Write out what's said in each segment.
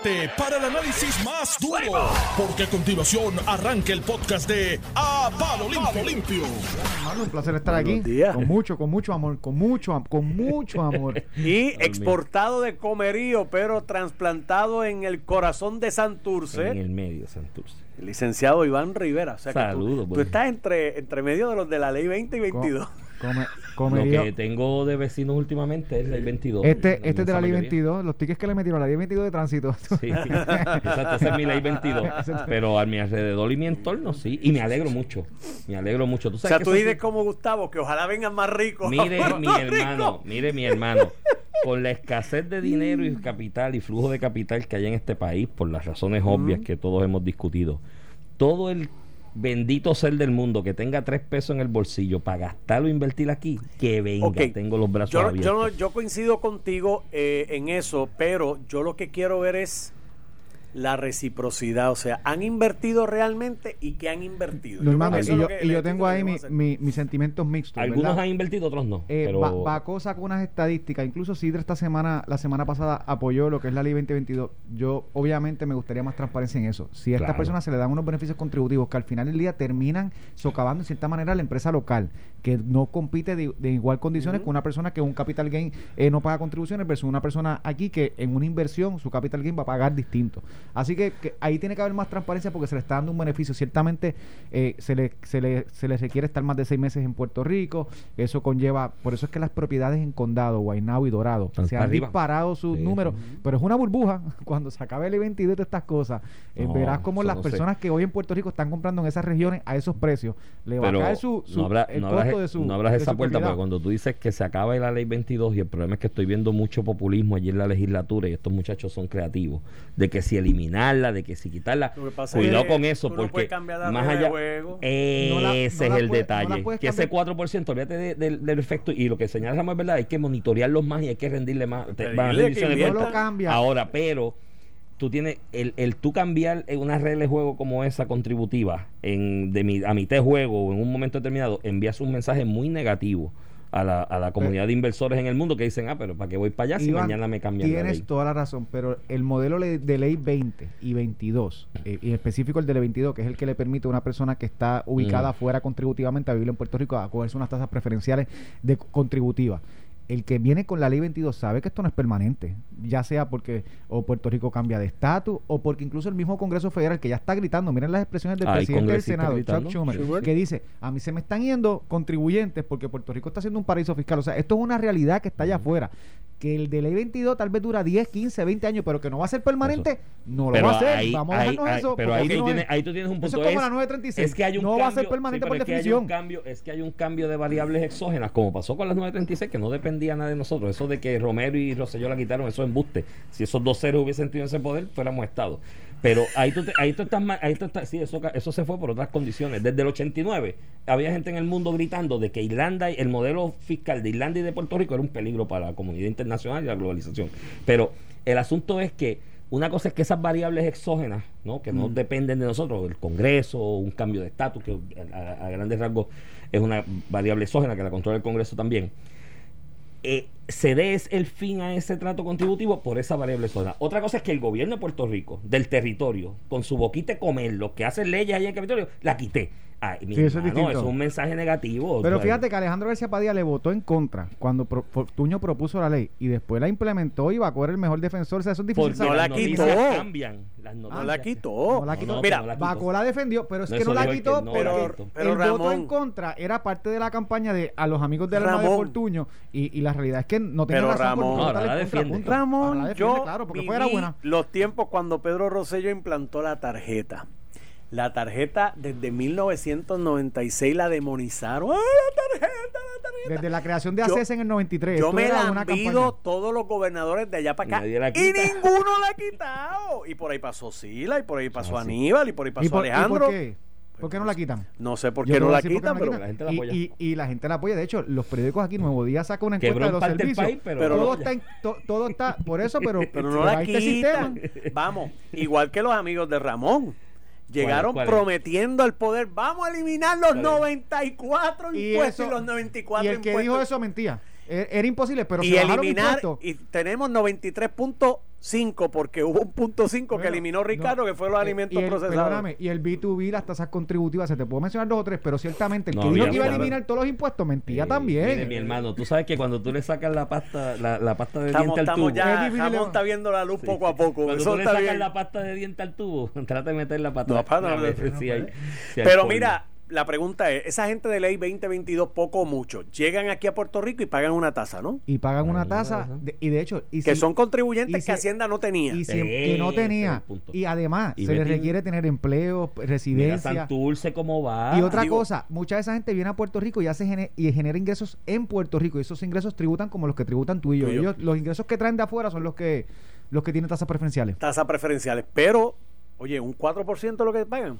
prepárate para el análisis más duro, porque a continuación arranca el podcast de A Palo Limpio. Limpio. Hermano, un placer estar aquí. Con mucho, con mucho amor, con mucho, con mucho amor. Y exportado de comerío, pero trasplantado en el corazón de Santurce, En el medio, Santurce. el licenciado Iván Rivera. O sea que tú- Saludos, tú, pues. estás entre, entre medio de los de la ley 20 y 22. Come- Lo que tengo de vecinos últimamente es la ley 22. Este, La este es de la ley mayoría. 22, los tickets que le metieron a la ley 22 de tránsito. Sí, exacto, esa es mi ley 22. Pero a mi alrededor y mi entorno, sí. Y me alegro mucho. Me alegro mucho. ¿Tú O sabes sea, que tú dices como Gustavo, que ojalá vengan más ricos. Mire, mi Rico. hermano, mire, mi hermano. Con la escasez de dinero y capital y flujo de capital que hay en este país, por las razones obvias que todos hemos discutido, todo el bendito ser del mundo que tenga tres pesos en el bolsillo para gastarlo e invertir aquí, que venga, tengo los brazos Yo, abiertos. yo, yo coincido contigo eh, en eso, pero yo lo que quiero ver es la reciprocidad. O sea, ¿han invertido realmente y qué han invertido? Creo que y yo, que y yo tengo ahí que mi- mis sentimientos mixtos. Algunos ¿verdad? han invertido, otros no. Eh, pero va, va cosa con unas estadísticas. Incluso Sidra esta semana, la semana pasada, apoyó lo que es la ley 2022. Yo, obviamente, me gustaría más transparencia en eso. Si a estas Claro. personas se le dan unos beneficios contributivos que al final del día terminan socavando en cierta manera a la empresa local, que no compite de, de igual condiciones Ujú. con una persona que un capital gain eh, no paga contribuciones versus una persona aquí que en una inversión su capital gain va a pagar distinto. Así que, que ahí tiene que haber más transparencia porque se le está dando un beneficio. Ciertamente eh, se, le, se, le, se le requiere estar más de seis meses en Puerto Rico. Eso conlleva, por eso es que las propiedades en Condado, Guaynabo y Dorado se han arriba. disparado sus Sí, números, sí. pero es una burbuja. Cuando se acabe el 22 de estas cosas, eh, No, verás cómo eso las no sé. personas que hoy en Puerto Rico están comprando en esas regiones a esos precios, le va a caer su, su- no, el no costo abras, de su no abras esa puerta porque cuando tú dices que se acaba la ley 22 y el problema es que estoy viendo mucho populismo allí en la legislatura y estos muchachos son creativos de que si eliminarla de que si quitarla Lo que pasa cuidado es con eso tú porque puedes cambiar la más de allá juego. No la- ese no la es el detalle que ese cambiar. 4% olvídate de- del- del efecto y lo que señala Ramón es verdad hay que monitorearlos más y hay que rendirle más te- que lo ahora pero tú tienes el, el tú cambiar en una regla de juego como esa contributiva en de mi, a mitad de juego o en un momento determinado envías un mensaje muy negativo a la, a la comunidad de inversores en el mundo que dicen ah pero para qué voy para allá si Iván, mañana me cambian la Tienes ley toda la razón, pero el modelo de ley 20 y 22, eh, y en específico el de ley 22, que es el que le permite a una persona que está ubicada Mm. fuera contributivamente a vivir en Puerto Rico a cogerse unas tasas preferenciales de contributivas. El que viene con la ley 22 sabe que esto no es permanente, ya sea porque o Puerto Rico cambia de estatus o porque incluso el mismo Congreso Federal que ya está gritando, miren las expresiones del presidente del Senado. Chuck Schumer, Schumer. que dice, a mí se me están yendo contribuyentes porque Puerto Rico está siendo un paraíso fiscal. O sea, esto es una realidad que está allá afuera. Que el de ley 22 tal vez dura 10, 15, 20 años, pero que no va a ser permanente, no lo Pero va a ser. ahí- Vamos a dejarnos ahí- eso. pero ahí no es. ahí tú tienes un punto Eso es como la 936. es que hay un no cambio, va a ser permanente sí, por es que hay definición. un cambio es que hay un cambio de variables exógenas como pasó con las 936 que no dependía nada de nosotros eso de que Romero y Rosselló la quitaron eso es embuste si esos dos ceros hubiesen tenido ese poder fuéramos estado pero ahí tú, te- ahí tú estás ahí tú estás sí eso, eso se fue por otras condiciones. Desde el 89 había gente en el mundo gritando de que Irlanda el modelo fiscal de Irlanda y de Puerto Rico era un peligro para la comunidad internacional y la globalización. Pero el asunto es que una cosa es que esas variables exógenas, ¿no? que no dependen de nosotros, el Congreso, un cambio de estatus, que a, a grandes rasgos es una variable exógena que la controla el Congreso también, eh, se dé el fin a ese trato contributivo por esa variable exógena. Otra cosa es que el gobierno de Puerto Rico, del territorio, con su boquita comer, lo que hacen leyes allá en el Capitolio, la quité. Ay, mi Sí, eso es distinto. eso es un mensaje negativo. Pero fíjate que Alejandro García Padilla le votó en contra cuando Pro- Fortuño propuso la ley y después la implementó y va a correr el mejor defensor. O sea, eso es difícil porque no la las quitó. cambian. Las No la quitó. No la quitó. No, no, Mira, no la quitó. Bacó la defendió, pero es No, que no la quitó pero, quitó. pero el Ramón, voto en contra era parte de la campaña de a los amigos de la hermana de Ramón. Fortuño y, y la realidad es que no tiene Pero razón Ramón. por ahora la defiende. Ahora la Ramón, defiende, yo claro, porque viví fuera buena. los tiempos cuando Pedro Rosselló implantó la tarjeta. La tarjeta desde 1996 la demonizaron. ¡Ay, la tarjeta, la tarjeta! Desde la creación de ACES en el 93. Yo me la han campaña. todos los gobernadores de allá para Y acá. nadie la Y, ninguno la ha quitado. Y por ahí pasó Sila, y por ahí pasó Ah, sí. Aníbal, y por ahí pasó ¿Y por, y por Alejandro. qué? ¿Por qué no la quitan? No sé por qué no la decir por qué quitan, pero la gente la y, apoya. y- y la gente la apoya. De hecho, los periódicos aquí, Nuevo Día saca una encuesta de los servicios. país, pero- todo, lo- está en- to- todo está por eso, pero, pero no la quitan. sistema. Vamos, igual que los amigos de Ramón. Llegaron cuál es? prometiendo el poder. Vamos a eliminar los ¿Cuál es? 94 Y impuestos y, eso- los 94 Y el que impuestos. dijo eso mentía. E- Era imposible, pero y se eliminar y tenemos 5 porque hubo un punto 5 que eliminó Ricardo, no, que fue los alimentos y el, procesados. perdóname, y el B2B, las tasas contributivas, se te puedo mencionar dos o tres, pero ciertamente el No, que dijo que iba a eliminar todos los impuestos, mentía Eh, también. Mire, mi hermano, tú sabes que cuando tú le sacas la pasta, la, la pasta de Estamos, diente al estamos tubo. ya, Es de- está viendo la luz Sí. poco a poco. Cuando Eso tú le sacas bien. la pasta de diente al tubo, trata de meter la pata. No, pa, no, no, ver no, si hay- si hay Pero mira, la pregunta es, esa gente de ley 2022, poco o mucho, llegan aquí a Puerto Rico y pagan una tasa, ¿no? Y pagan una tasa, de- y de hecho, y que si- son contribuyentes y que Hacienda no tenía. y si- que no tenía. Y además, Y se les requiere tener empleo, Mira residencia. Santurce cómo va. Y otra digo- cosa, mucha de esa gente viene a Puerto Rico y hace y genera ingresos en Puerto Rico. Y esos ingresos tributan como los que tributan tú y yo. Tú y yo. Ellos- los ingresos que traen de afuera son los que los que tienen tasas preferenciales. tasas preferenciales. Pero, oye, un 4% lo que pagan.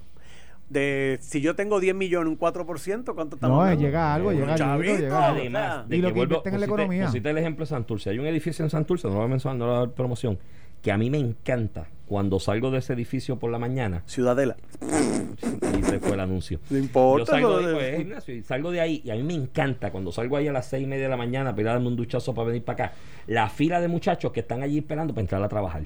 De si yo tengo 10 millones, un 4%, ¿cuánto estamos No, hablando? llega algo, llega algo, chavito, llega o sea, Además, de Y lo que vuelvo- en la economía. pusiste el ejemplo de Santurce. Hay un edificio en Santurce, no lo voy a mencionar, no le voy a dar promoción, que a mí me encanta cuando salgo de ese edificio por la mañana. Ciudadela. Y se fue el anuncio. No importa. Yo salgo de, lo de- pues, Ignacio, y salgo de ahí y a mí me encanta cuando salgo ahí a las seis y media de la mañana para ir a darme un duchazo para venir para acá. La fila de muchachos que están allí esperando para entrar a trabajar.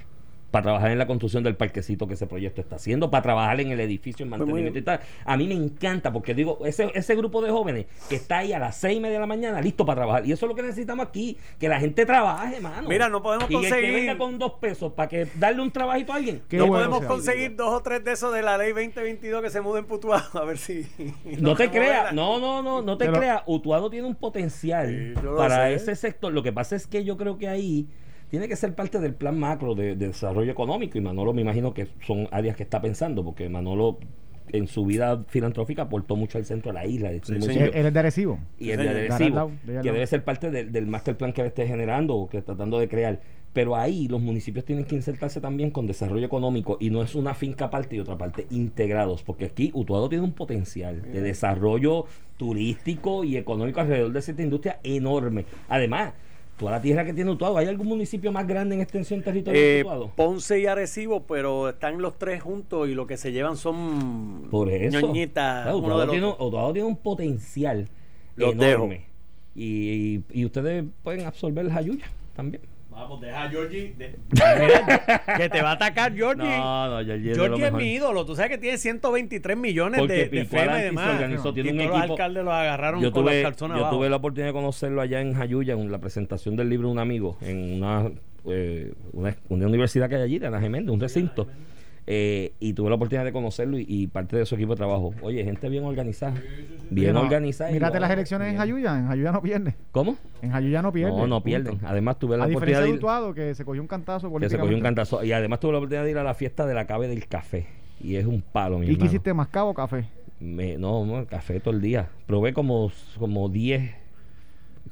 Para trabajar en la construcción del parquecito que ese proyecto está haciendo, para trabajar en el edificio, en Pues mantenimiento y tal. A mí me encanta porque digo, ese, ese grupo de jóvenes que está ahí a las seis y media de la mañana listo para trabajar. Y eso es lo que necesitamos aquí, que la gente trabaje, mano. Mira, no podemos y el que conseguir- venga con dos pesos para que darle un trabajito a alguien. Qué no bueno podemos sea. conseguir dos o tres de esos de la ley 2022 que se muden putuado. A ver si. No te creas, no, no, no, no te Pero- creas. Utuado tiene un potencial Sí, para sé. ese sector. Lo que pasa es que yo creo que ahí tiene que ser parte del plan macro de, de desarrollo económico. Y Manolo me imagino que son áreas que está pensando, porque Manolo en su vida filantrófica aportó mucho al centro de la isla. Sí. Él, es de Arecibo. y el Sí, de. Arecibo, De que debe ser parte del, del master plan que él esté generando o que está tratando de crear. Pero ahí los municipios tienen que insertarse también con desarrollo económico y no es una finca parte y otra parte, integrados, porque aquí Utuado tiene un potencial de desarrollo turístico y económico alrededor de esta industria enorme. Además, toda la tierra que tiene Utuado, ¿hay algún municipio más grande en extensión territorial Eh, Utuado? Ponce y Arecibo, pero están los tres juntos y lo que se llevan son Por eso. ñoñitas. Claro, uno tiene. Utuado tiene un potencial Los enorme. Y, y ustedes pueden absorber la Jayuya también. Vamos, deja a Georgie. de- Mira, que te va a atacar Georgie. No, no, Georgie es Georgie mi ídolo. Tú sabes que tiene 123 millones Porque de, de FEMA y se demás. organizó, tiene y un todos los equipo- alcaldes los agarraron yo con tuve, las yo abajo. tuve la oportunidad de conocerlo allá en Jayuya, en la presentación del libro de un amigo, en una, eh, una, una universidad que hay allí, de Ana Geméndez, un recinto. Eh, y tuve la oportunidad de conocerlo y, y parte de su equipo de trabajo. Oye, gente bien organizada. Bien No, organizada. y Mírate las elecciones en. Jayuya. En Jayuya no pierde. ¿Cómo? En Jayuya no pierde. No, no punto. pierden. Además tuve la A oportunidad de ir- Utuado, que se cogió un cantazo que se cogió un cantazo. Y además tuve la oportunidad de ir a la fiesta de la cabe del café. Y es un palo, mi ¿Y qué hiciste, mascabo o café? Me- no, no, café todo el día. Probé como, como 10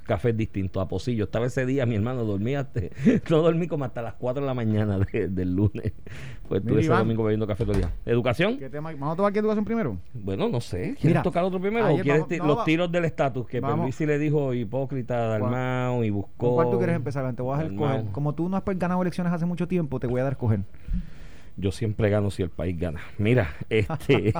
cafés distintos a pocillo. Estaba ese día, mi hermano, dormía hasta- no dormí como hasta las 4 de la mañana de- del lunes. Pues estuve ese Iván. domingo bebiendo café todo el día. ¿Educación? ¿Qué tema? ¿Vamos a tomar aquí educación primero? Bueno, no sé. ¿Quieres Mira, tocar otro primero? ¿O quieres vamos- no, los tiros del estatus? Que vamos. Perluisi le dijo hipócrita, Dalmau y buscó. ¿Con cuál tú quieres empezar? Te voy a dejar escoger. Como tú no has ganado elecciones hace mucho tiempo, te voy a dar a escoger. Yo siempre gano si el país gana. Mira, este.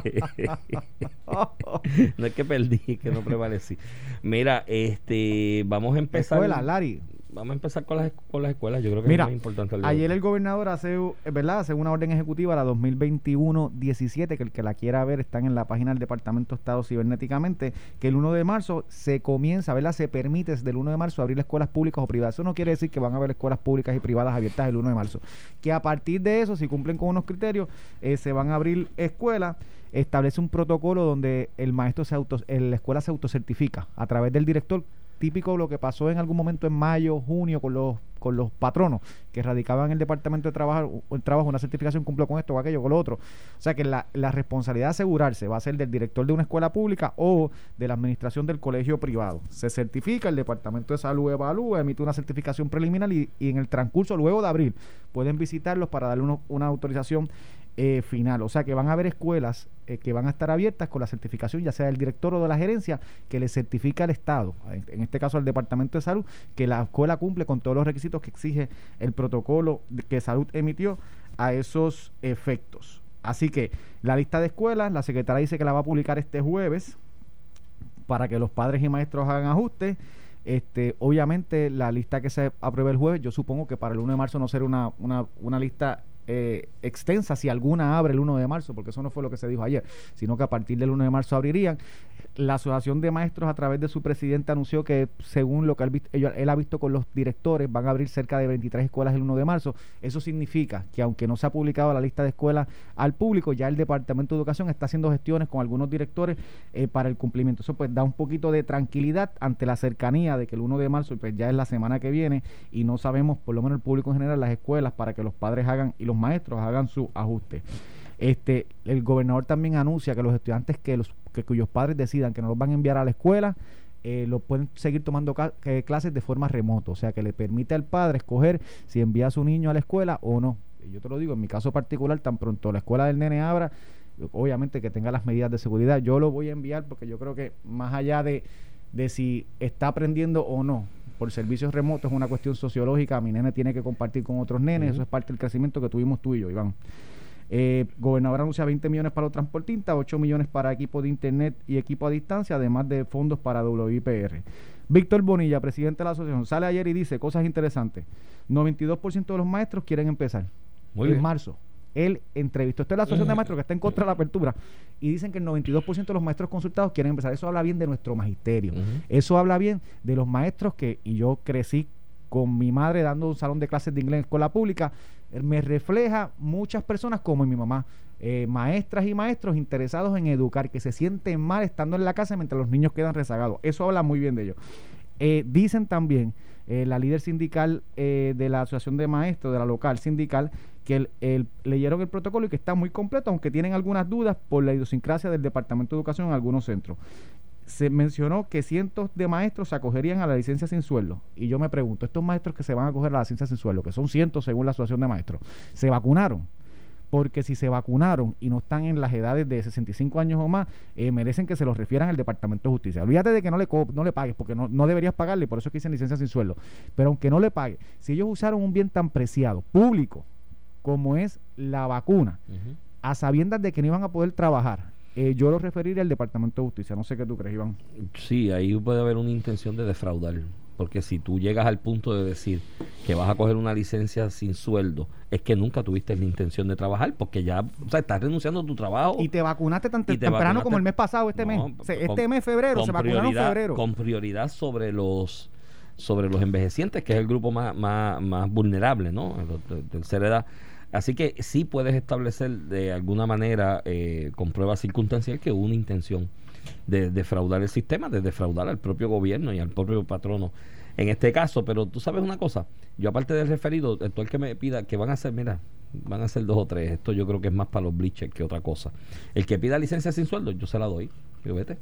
no es que perdí, es que no prevalecí. Mira, este. Vamos a empezar. Escuela, Lari. Vamos a empezar con las, con las escuelas. Yo creo que Mira, es muy importante. el ayer el gobernador hace, ¿verdad? Hace una orden ejecutiva, la 2021-17, que el que la quiera ver está en la página del Departamento de Estado cibernéticamente, que el 1 de marzo se comienza, ¿verdad? Se permite desde el 1 de marzo abrir escuelas públicas o privadas. Eso no quiere decir que van a haber escuelas públicas y privadas abiertas el 1 de marzo. Que a partir de eso, si cumplen con unos criterios, eh, se van a abrir escuelas. Establece un protocolo donde el maestro se auto, la escuela se autocertifica a través del director típico lo que pasó en algún momento en mayo, junio con los con los patronos que radicaban en el departamento de trabajo, el trabajo una certificación cumplió con esto o aquello con lo otro. O sea que la, la responsabilidad de asegurarse va a ser del director de una escuela pública o de la administración del colegio privado. Se certifica, el departamento de salud evalúa, emite una certificación preliminar y, y en el transcurso luego de abril pueden visitarlos para darle uno- una autorización eh, final. O sea que van a haber escuelas eh, que van a estar abiertas con la certificación, ya sea del director o de la gerencia, que le certifica al Estado, en, este caso al Departamento de Salud, que la escuela cumple con todos los requisitos que exige el protocolo que Salud emitió a esos efectos. Así que la lista de escuelas, la secretaria dice que la va a publicar este jueves para que los padres y maestros hagan ajustes. Este, obviamente, la lista que se apruebe el jueves, yo supongo que para el 1 de marzo no será una, una, una lista eh, extensa, si alguna abre el 1 de marzo, porque eso no fue lo que se dijo ayer, sino que a partir del 1 de marzo abrirían. La Asociación de Maestros, a través de su presidente, anunció que, según lo que él, él ha visto con los directores, van a abrir cerca de 23 escuelas el 1 de marzo. Eso significa que, aunque no se ha publicado la lista de escuelas al público, ya el Departamento de Educación está haciendo gestiones con algunos directores eh, para el cumplimiento. Eso pues da un poquito de tranquilidad ante la cercanía de que el 1 de marzo pues, ya es la semana que viene y no sabemos, por lo menos el público en general, las escuelas para que los padres hagan y los maestros hagan su ajuste. Este, el gobernador también anuncia que los estudiantes que los que cuyos padres decidan que no los van a enviar a la escuela eh, lo pueden seguir tomando eh, clases de forma remota, o sea que le permite al padre escoger si envía a su niño a la escuela o no. Y Yo te lo digo, en mi caso particular, tan pronto la escuela del nene abra, obviamente que tenga las medidas de seguridad, yo lo voy a enviar porque yo creo que más allá de, de si está aprendiendo o no, por servicios remotos es una cuestión sociológica, mi nene tiene que compartir con otros nenes, eso es parte del crecimiento que tuvimos tú y yo, Iván. Eh, gobernador anuncia 20 millones para los transportistas, 8 millones para equipo de internet y equipo a distancia, además de fondos para WIPR. Víctor Bonilla, presidente de la asociación, sale ayer y dice cosas interesantes. 92% de los maestros quieren empezar Muy en bien. marzo. Él entrevistó, esta es la asociación de maestros que está en contra de la apertura y dicen que el 92% de los maestros consultados quieren empezar. Eso habla bien de nuestro magisterio. Eso habla bien de los maestros que, y yo crecí con mi madre dando un salón de clases de inglés en escuela pública, me refleja muchas personas como mi mamá, eh, maestras y maestros interesados en educar, que se sienten mal estando en la casa mientras los niños quedan rezagados. Eso habla muy bien de ellos. Eh, dicen también eh, la líder sindical eh, de la Asociación de Maestros, de la local sindical, que leyeron el protocolo y que está muy completo, aunque tienen algunas dudas por la idiosincrasia del Departamento de Educación en algunos centros. Se mencionó que cientos de maestros se acogerían a la licencia sin sueldo. Y yo me pregunto, estos maestros que se van a acoger a la licencia sin sueldo, que son cientos según la Asociación de Maestros, ¿se vacunaron? Porque si se vacunaron y no están en las edades de 65 años o más, eh, merecen que se los refieran al Departamento de Justicia. Olvídate de que no le, no le pagues, porque no, no deberías pagarle, por eso es que dicen licencia sin sueldo. Pero aunque no le pague, si ellos usaron un bien tan preciado, público, como es la vacuna, a sabiendas de que no iban a poder trabajar, eh, yo lo referiría al Departamento de Justicia. No sé qué tú crees, Iván. Sí, ahí puede haber una intención de defraudar. Porque si tú llegas al punto de decir que vas a coger una licencia sin sueldo, es que nunca tuviste la intención de trabajar, porque ya o sea, estás renunciando a tu trabajo. Y te vacunaste tan te temprano vacunaste- como el mes pasado, este No, mes. O sea, con- este mes, febrero, con se vacunaron en febrero. Con prioridad sobre los sobre los envejecientes, que es el grupo más, más, más vulnerable, ¿no? De tercera edad. Así que sí puedes establecer de alguna manera, eh, con pruebas circunstancial, que hubo una intención de defraudar el sistema, de defraudar al propio gobierno y al propio patrono en este caso. Pero tú sabes una cosa, yo aparte del referido, el que me pida que van a hacer, mira, van a ser dos o tres, esto yo creo que es más para los bleachers que otra cosa. El que pida licencia sin sueldo, yo se la doy, vete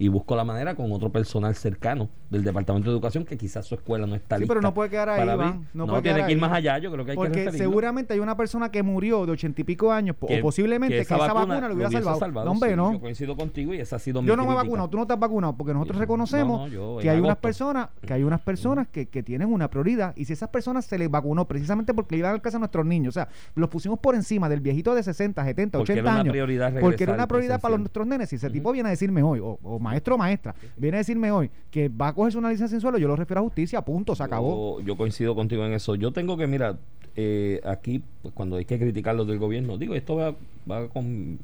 y busco la manera con otro personal cercano del Departamento de Educación que quizás su escuela no está Sí, lista pero no puede quedar ahí, Iván, no No, puede tiene que ir ahí. más allá, yo creo que hay que Porque referirlo. seguramente hay una persona que murió de ochenta y pico años, Que- o posiblemente que esa, vacuna, lo hubiera salvado. No, hombre, sí, no. Yo coincido contigo y esa ha sido mi Yo no me he vacunado, tú no te has vacunado, porque nosotros Yo- reconocemos no, no, yo que hay unas personas, que hay unas personas que, que tienen una prioridad, y si esas personas se les vacunó precisamente porque le iban a casa a nuestros niños, o sea, los pusimos por encima del viejito de 60, 70, Porque 80 era una años, prioridad porque era una prioridad para nuestros nenes. Si ese tipo viene a decirme hoy, o, o maestro o maestra, viene a decirme hoy que va a cogerse una licencia en suelo, yo lo refiero a justicia, punto, se acabó. Yo, coincido contigo en eso. Yo tengo que, mira, eh, aquí, pues, cuando hay que criticar los del gobierno, digo, esto va, va con.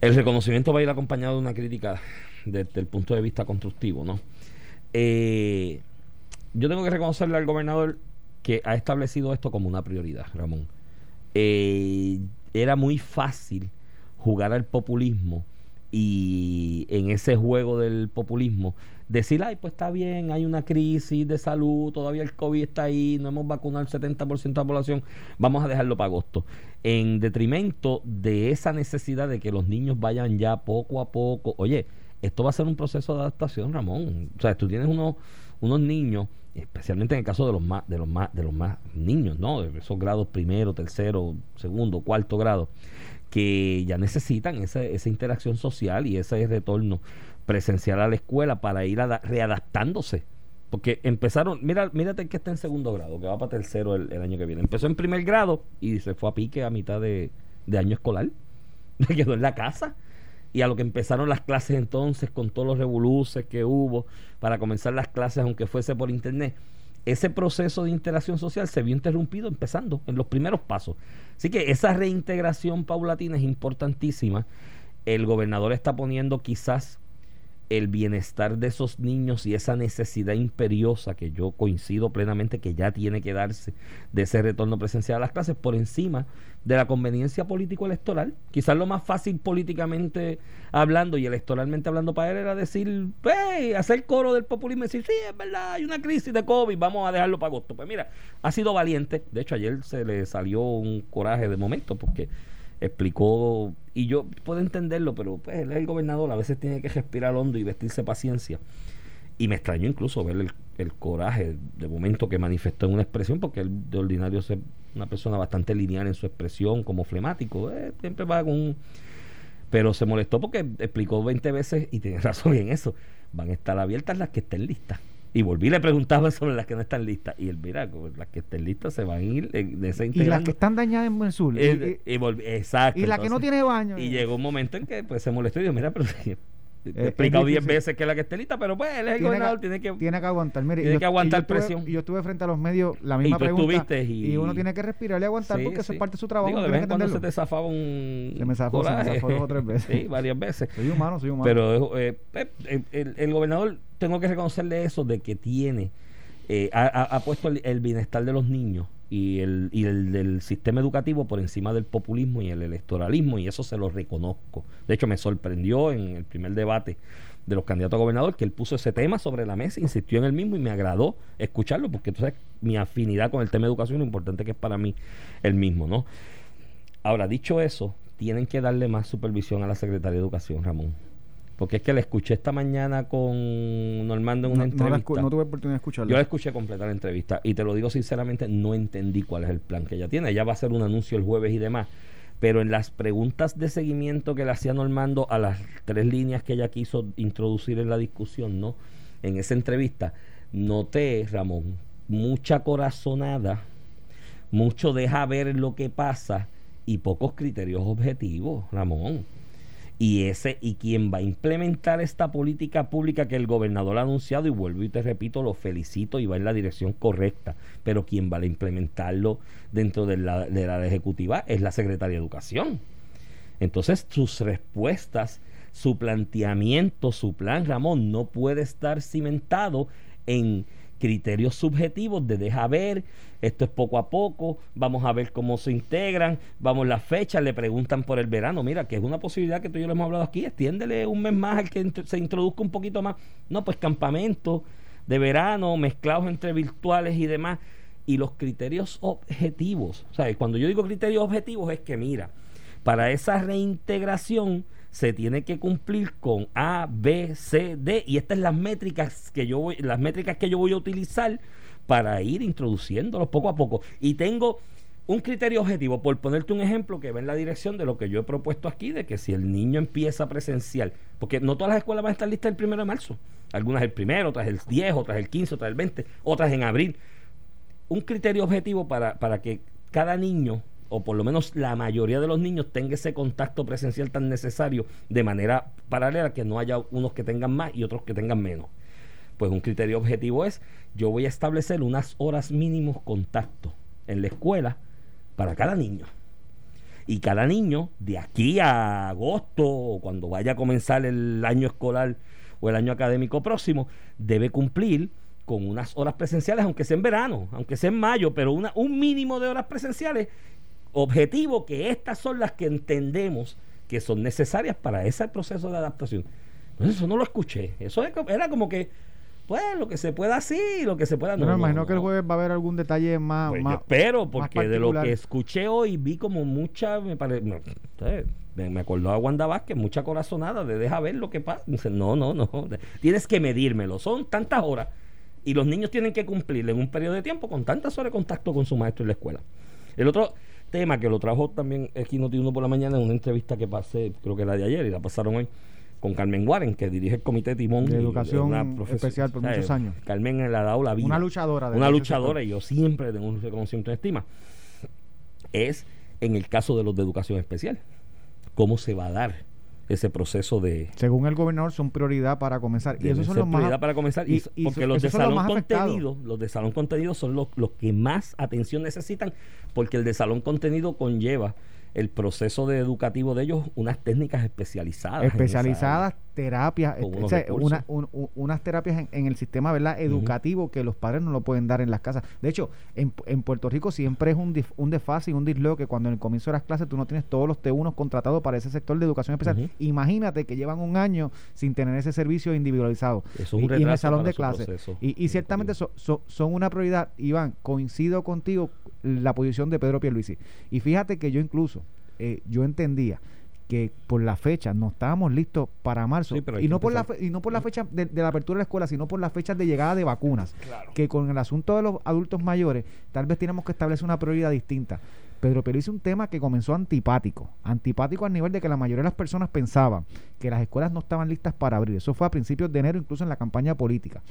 El reconocimiento va a ir acompañado de una crítica desde el punto de vista constructivo, ¿no? Eh, yo tengo que reconocerle al gobernador que ha establecido esto como una prioridad, Ramón. Eh, era muy fácil jugar al populismo y en ese juego del populismo decir, ay, pues está bien, hay una crisis de salud, todavía el COVID está ahí, no hemos vacunado el 70% de la población, vamos a dejarlo para agosto. En detrimento de esa necesidad de que los niños vayan ya poco a poco. Oye, esto va a ser un proceso de adaptación, Ramón. O sea, tú tienes unos, unos niños, especialmente en el caso de los más, de los más, de los más niños, ¿no? De esos grados primero, tercero, segundo, cuarto grado, que ya necesitan esa, esa interacción social y ese retorno presencial a la escuela para ir ada- readaptándose. Porque empezaron, mira, mírate que está en segundo grado, que va para tercero el, año que viene. Empezó en primer grado y se fue a pique a mitad de, de año escolar. Se quedó en la casa. y a lo que empezaron las clases entonces con todos los revoluces que hubo para comenzar las clases aunque fuese por internet ese proceso de integración social se vio interrumpido empezando en los primeros pasos. Así que esa reintegración paulatina es importantísima. El gobernador está poniendo quizás el bienestar de esos niños y esa necesidad imperiosa que yo coincido plenamente que ya tiene que darse de ese retorno presencial a las clases por encima de la conveniencia político-electoral. Quizás lo más fácil políticamente hablando y electoralmente hablando para él era decir, hey, hacer coro del populismo y decir, sí, es verdad, hay una crisis de COVID, vamos a dejarlo para agosto. Pues mira, ha sido valiente. De hecho, ayer se le salió un coraje de momento porque explicó, y yo puedo entenderlo, pero pues él es el gobernador, a veces tiene que respirar hondo y vestirse paciencia. Y me extrañó incluso ver el, el coraje de momento que manifestó en una expresión, porque él de ordinario es una persona bastante lineal en su expresión, como flemático, eh, siempre va con un... Pero se molestó porque explicó 20 veces, y tiene razón en eso, van a estar abiertas las que estén listas. Y volví y le preguntaba sobre las que no están listas. Y él, mira, las que estén listas se van a ir de ese Y las que están dañadas en el sur. y, y, volví, exacto. Y la que no tiene baño. Y llegó un momento en que pues se molestó y dijo, mira, pero he explicado 10 veces que es la que esté lista, pero pues él es el tiene gobernador, que, tiene que, tiene que aguantar. Mire, tiene yo, que aguantar yo presión. Y yo estuve frente a los medios, la misma Y tú pregunta. estuviste y- uno tiene que respirar y aguantar Sí, porque eso sí. es parte de su trabajo. Digo, uno de tiene vez que en cuando se te zafaba un. Se me zafó, se me coraje. zafó dos o tres veces. Sí, varias veces. Soy humano, soy humano. Pero eh, eh, el, el- el gobernador, tengo que reconocerle eso de que tiene, eh, ha, ha- ha puesto el, el bienestar de los niños y el, y el del sistema educativo por encima del populismo y el electoralismo, y eso se lo reconozco. De hecho, me sorprendió en el primer debate de los candidatos a gobernador que él puso ese tema sobre la mesa, insistió en el mismo y me agradó escucharlo, porque sabes mi afinidad con el tema de educación, lo importante que es para mí el mismo, ¿no? Ahora, dicho eso, tienen que darle más supervisión a la Secretaría de Educación, Ramón. Porque es que la escuché esta mañana con Normando en una no, no la entrevista. no tuve oportunidad de escucharla. Yo la escuché completa la entrevista y te lo digo sinceramente, no entendí cuál es el plan que ella tiene. Ella va a hacer un anuncio el jueves y demás. Pero en las preguntas de seguimiento que le hacía Normando a las tres líneas que ella quiso introducir en la discusión, ¿no? En esa entrevista, noté, Ramón, mucha corazonada, mucho deja ver lo que pasa y pocos criterios objetivos, Ramón. Y ese y quien va a implementar esta política pública que el gobernador ha anunciado y vuelvo y te repito, lo felicito y va en la dirección correcta, pero quien va a implementarlo dentro de la, de la ejecutiva es la Secretaría de Educación. Entonces, sus respuestas, su planteamiento, su plan, Ramón, no puede estar cimentado en criterios subjetivos de deja ver, esto es poco a poco, vamos a ver cómo se integran, vamos las fechas, le preguntan por el verano, mira, que es una posibilidad que tú y yo lo hemos hablado aquí, extiéndele un mes más al que se introduzca un poquito más, no, pues campamento de verano, mezclados entre virtuales y demás, y los criterios objetivos, sea, cuando yo digo criterios objetivos es que mira, para esa reintegración se tiene que cumplir con A, B, C, D y estas es las métricas que yo voy, las métricas que yo voy a utilizar para ir introduciéndolos poco a poco. Y tengo un criterio objetivo, por ponerte un ejemplo que va en la dirección de lo que yo he propuesto aquí, de que si el niño empieza presencial, porque no todas las escuelas van a estar listas el primero de marzo, algunas el primero, otras el 10, otras el 15, otras el 20, otras en abril. Un criterio objetivo para, para que cada niño o por lo menos la mayoría de los niños tenga ese contacto presencial tan necesario de manera paralela que no haya unos que tengan más y otros que tengan menos. Pues un criterio objetivo es yo voy a establecer unas horas mínimos contacto en la escuela para cada niño. Y cada niño de aquí a agosto o cuando vaya a comenzar el año escolar o el año académico próximo debe cumplir con unas horas presenciales, aunque sea en verano, aunque sea en mayo, pero una, un mínimo de horas presenciales objetivo que estas son las que entendemos que son necesarias para ese proceso de adaptación. Entonces eso no lo escuché. Eso era como que, pues, lo que se pueda así, lo que se pueda Bueno, no. me no, imagino no. que el jueves va a haber algún detalle más. Pues más más porque de lo que escuché hoy vi como mucha, me pare- no, ustedes, me, acordó a Wanda Vázquez, mucha corazonada de deja ver lo que pasa. Dice, no, no, no, tienes que medírmelo, son tantas horas. Y los niños tienen que cumplir en un periodo de tiempo con tantas horas de contacto con su maestro en la escuela. El otro tema que lo trajo también aquí Noti uno por la mañana en una entrevista que pasé, creo que la de ayer, y la pasaron hoy con Carmen Warren, que dirige el Comité Timón. De educación especial por muchos años. Carmen le ha dado la vida. Una luchadora de Una luchadora, y yo siempre tengo un reconocimiento de estima. Es en el caso de los de educación especial. ¿Cómo se va a dar ese proceso de Según el gobernador, son prioridad para comenzar. Y esos son los más. prioridad para comenzar y, porque los de los salón más contenido los de salón contenido son los, los que más atención necesitan porque el de salón contenido conlleva el proceso de educativo de ellos unas técnicas especializadas especializadas terapias, unos o sea, recursos. una- un- un- unas terapias en, en el sistema verdad educativo que los padres no lo pueden dar en las casas. De hecho, en, en Puerto Rico siempre es un, dif- un desfase y un disleo que cuando en el comienzo de las clases tú no tienes todos los T1 contratados para ese sector de educación especial. Imagínate que llevan un año sin tener ese servicio individualizado. Eso es un y, y en el salón de clases. Y, y ciertamente so- so- son una prioridad. Iván, coincido contigo la posición de Pedro Pierluisi. Y fíjate que yo incluso, eh, yo entendía que por la fecha no estábamos listos para marzo Sí, y no por la fe- y no por la fecha de, de la apertura de la escuela sino por las fechas de llegada de vacunas que con el asunto de los adultos mayores tal vez tenemos que establecer una prioridad distinta. Pedro Pérez hizo un tema que comenzó antipático antipático al nivel de que la mayoría de las personas pensaban que las escuelas no estaban listas para abrir. Eso fue a principios de enero incluso en la campaña política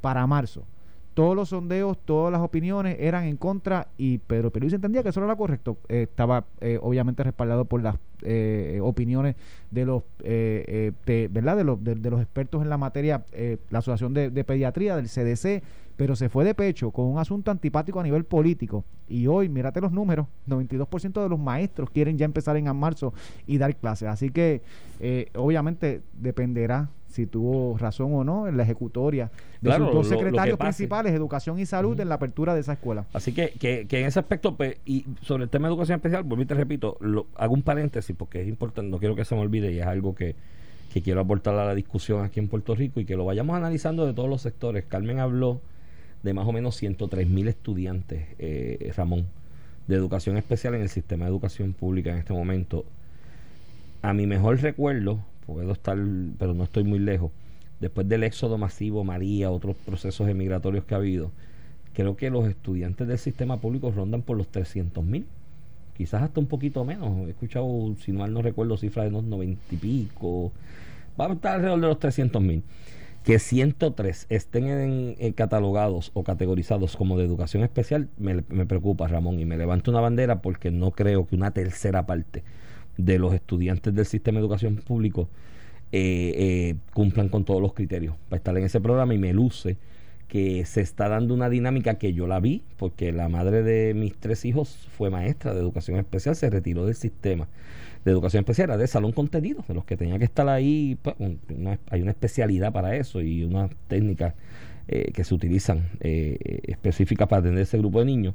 para marzo todos los sondeos, todas las opiniones eran en contra y Pedro Pierluisi entendía que eso era correcto. Eh, estaba eh, obviamente respaldado por las eh, opiniones de los eh, eh, de, ¿verdad? De los, de, los expertos en la materia, la Asociación de, de Pediatría, del CDC, pero se fue de pecho con un asunto antipático a nivel político. Y hoy, mírate los números, 92% de los maestros quieren ya empezar en marzo y dar clases. Así que obviamente dependerá si tuvo razón o no en la ejecutoria de Claro, sus dos lo- lo que secretarios principales, Educación y Salud, en la apertura de esa escuela. Así que, que, que en ese aspecto, pues, y sobre el tema de educación especial, y te repito, lo, hago un paréntesis porque es importante, no quiero que se me olvide y es algo que, que quiero aportar a la discusión aquí en Puerto Rico y que lo vayamos analizando de todos los sectores. Carmen habló de más o menos 103 mil estudiantes, eh, Ramón, de educación especial en el sistema de educación pública en este momento. A mi mejor recuerdo, puedo estar, pero no estoy muy lejos, después del éxodo masivo, María, otros procesos emigratorios que ha habido, creo que los estudiantes del sistema público rondan por los 300 mil, quizás hasta un poquito menos. He escuchado, si mal no recuerdo, cifras de unos 90 y pico, va a estar alrededor de los 300 mil. Que 103 estén en, en catalogados o categorizados como de educación especial, me, me preocupa, Ramón, y me levanto una bandera porque no creo que una tercera parte de los estudiantes del sistema de educación público eh, eh, cumplan con todos los criterios para estar en ese programa y me luce que se está dando una dinámica que yo la vi porque la madre de mis tres hijos fue maestra de educación especial, se retiró del sistema de educación especial, era de salón contenido, de los que tenía que estar ahí, pues, hay una especialidad para eso y unas técnicas eh, que se utilizan eh, específicas para atender ese grupo de niños.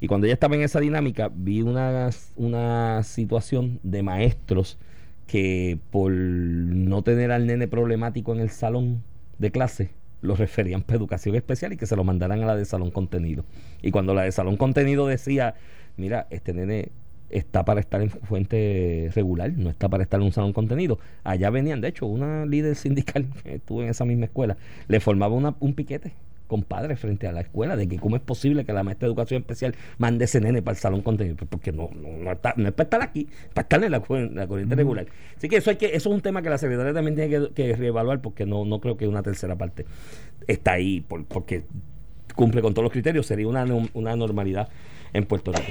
Y cuando ella estaba en esa dinámica, vi una, una situación de maestros que por no tener al nene problemático en el salón de clase, lo referían para educación especial y que se lo mandaran a la de salón contenido. Y cuando la de salón contenido decía, mira, este nene está para estar en fuente regular, no está para estar en un salón contenido. Allá venían, de hecho, una líder sindical que estuvo en esa misma escuela, le formaba una- un piquete compadre frente a la escuela de que cómo es posible que la maestra de educación especial mande ese nene para el salón contenido Pues porque no, no, no, está- no es para estar aquí para estar en la, cu- en la corriente regular. Así que eso hay que eso es un tema que la secretaria también tiene que, que reevaluar porque no, no creo que una tercera parte está ahí por- porque cumple con todos los criterios sería una, una normalidad en Puerto Rico.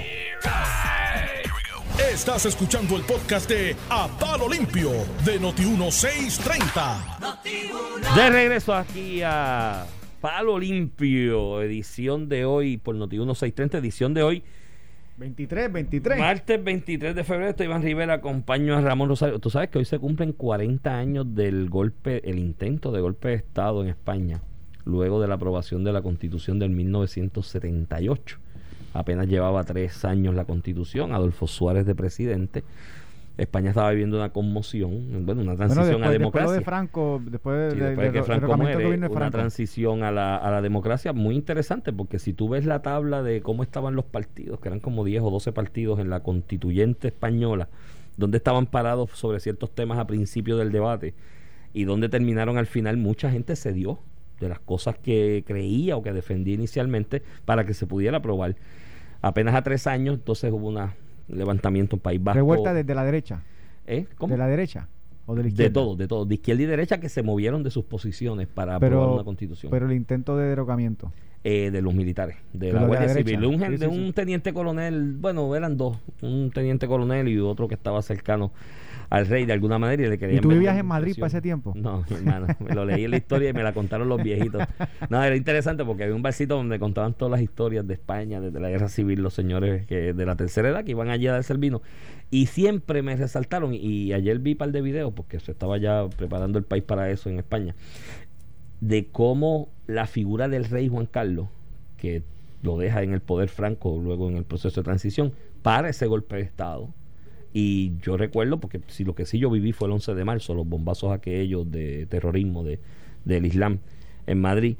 Estás escuchando el podcast de A Palo Limpio de Noti1630. De regreso aquí a Palo Limpio, edición de hoy por Noti 1630, edición de hoy, 23, 23. martes 23 de febrero. Estoy Iván Rivera, acompaño a Ramón Rosario. Tú sabes que hoy se cumplen 40 años del golpe, el intento de golpe de Estado en España, luego de la aprobación de la Constitución del 1978. Apenas llevaba tres años la Constitución, Adolfo Suárez de presidente. España estaba viviendo una conmoción, bueno, una Bueno, transición después, a después democracia. lo de Franco, después Sí, de, después de que Franco muere, una Franco. transición a la, a la democracia muy interesante, porque si tú ves la tabla de cómo estaban los partidos, que eran como 10 o 12 partidos en la constituyente española, donde estaban parados sobre ciertos temas a principio del debate y donde terminaron al final, mucha gente cedió de las cosas que creía o que defendía inicialmente para que se pudiera aprobar. Apenas a tres años, entonces hubo un levantamiento en País Vasco. Revuelta desde la derecha. ¿Eh? ¿Cómo? ¿De la derecha? ¿O de la De izquierda? todo, de todo, de izquierda y derecha que se movieron de sus posiciones para aprobar una constitución. pero el intento de derrocamiento. eh, de los militares, de, De la de Guardia. Civil, de un, gen- Sí, de sí, un sí. teniente coronel, bueno, eran dos, un teniente coronel y otro que estaba cercano al rey de alguna manera y le querían ¿Y tú vivías en Madrid para ese tiempo? No, mi hermano, me lo leí en la historia y me la contaron los viejitos. No, era interesante porque había un barcito donde contaban todas las historias de España, desde la guerra civil, los señores que de la tercera edad que iban allí a darse el vino. Y siempre me resaltaron, y ayer vi un par de videos, porque se estaba ya preparando el país para eso en España, de cómo la figura del rey Juan Carlos, que lo deja en el poder franco luego en el proceso de transición, para ese golpe de Estado. Y yo recuerdo, porque si lo que sí yo viví fue el 11 de marzo, los bombazos aquellos de terrorismo de, del Islam en Madrid.